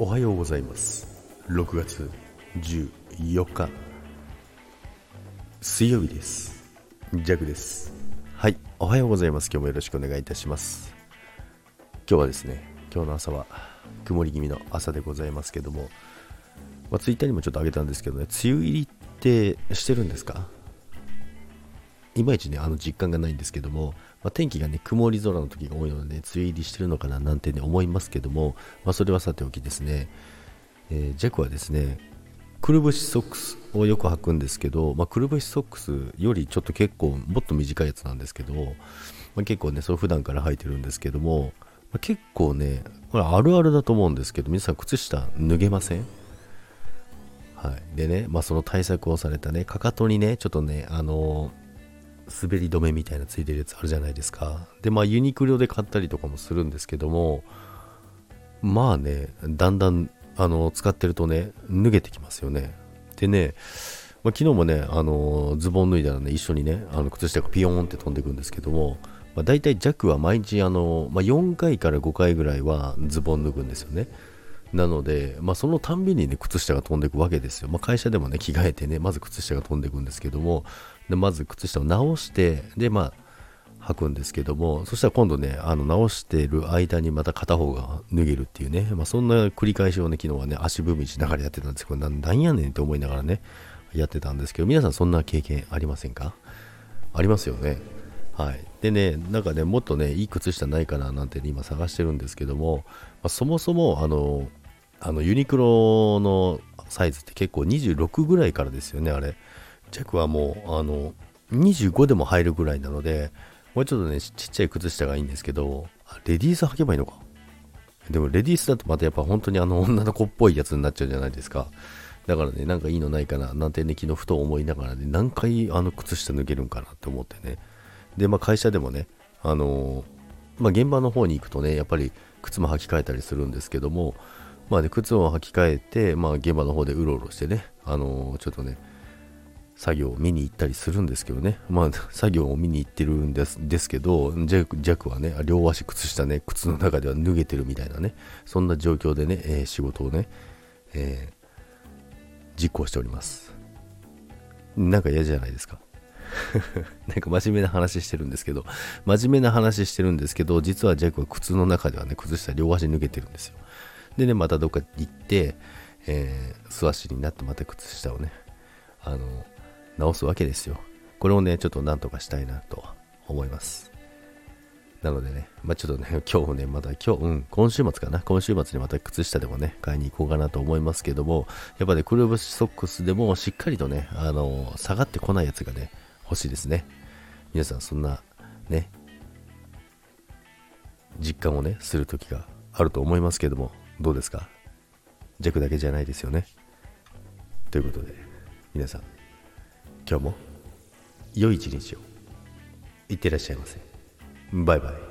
おはようございます。6月14日。水曜日です。ジャグです。はいおはようございます。今日もよろしくお願いいたします。今日はですね今日の朝は曇り気味の朝でございますけども、まあ、ツイッターにもちょっと上げたんですけどね梅雨入りってしてるんですか？いまいちね、あの実感がないんですけども、まあ、天気がね、曇り空の時が多いので、ね、梅雨入りしてるのかななんてね、思いますけども、まあ、それはさておきですね、えー、ジャクはですね、くるぶしソックスをよく履くんですけど、まあ、くるぶしソックスよりちょっと結構もっと短いやつなんですけど、まあ、結構ね、それ普段から履いてるんですけども、まあ、結構ね、これあるあるだと思うんですけど、皆さん靴下脱げません？はい。でね、まあその対策をされたね、かかとにね、ちょっとね、あのー滑り止めみたいなついてるやつあるじゃないですか。でまあユニクロで買ったりとかもするんですけどもまあねだんだんあの使ってるとね脱げてきますよね。でね、まあ、昨日もねあのズボン脱いだらね一緒にねあの靴下がピヨーンって飛んでいくんですけども、まあ、大体弱は毎日あの、まあ、4回から5回ぐらいはズボン脱ぐんですよね。なので、まあ、そのたんびにね、靴下が飛んでいくわけですよ。まあ、会社でもね、着替えてね、まず靴下が飛んでいくんですけども、でまず靴下を直してでまあ履くんですけどもそしたら今度ねあの直してる間にまた片方が脱げるっていうね、まあ、そんな繰り返しをね昨日はね足踏みしながらやってたんですけどなんやねんって思いながらねやってたんですけど皆さんそんな経験ありませんか？ありますよね。はい、でね、なんかね、もっとね、いい靴下ないかななんて、ね、今探してるんですけども、まあ、そもそもあのあのユニクロのサイズって結構26ぐらいからですよね、あれ。弱はもう、あの、25でも入るぐらいなので、もうちょっとね、ちっちゃい靴下がいいんですけど、レディース履けばいいのか。でもレディースだとまたやっぱ本当にあの 女の子っぽいやつになっちゃうじゃないですか。だからね、なんかいいのないかな、なんてね、昨日ふと思いながらね、何回あの靴下脱げるんかなって思ってね。で、まあ会社でもね、あの、まあ現場の方に行くとね、やっぱり靴も履き替えたりするんですけども、まあね、靴を履き替えて、まあ現場の方でうろうろしてね、あのー、ちょっとね、作業を見に行ったりするんですけどね、まあ、作業を見に行ってるんですですけど、ジャックはね、両足靴下ね、靴の中では脱げてるみたいなね、そんな状況でね、えー、仕事をね、えー、実行しております。なんか嫌じゃないですか？なんか真面目な話してるんですけど、真面目な話してるんですけど、実はジャックは靴の中ではね、靴下両足脱げてるんですよ。でね、またどっか行って、えー、素足になってまた靴下をね、あの、直すわけですよ。これをね、ちょっとなんとかしたいなと思います。なのでね、まあ、ちょっとね、今日ね、また今日、うん、今週末かな、今週末にまた靴下でもね、買いに行こうかなと思いますけども、やっぱね、くるぶしソックスでもしっかりとね、あの下がってこないやつがね、欲しいですね。皆さん、そんな、ね、実感をね、する時があると思いますけども、どうですか？弱だけじゃないですよね？ということで、皆さん、今日も良い一日を。いってらっしゃいませ。バイバイ。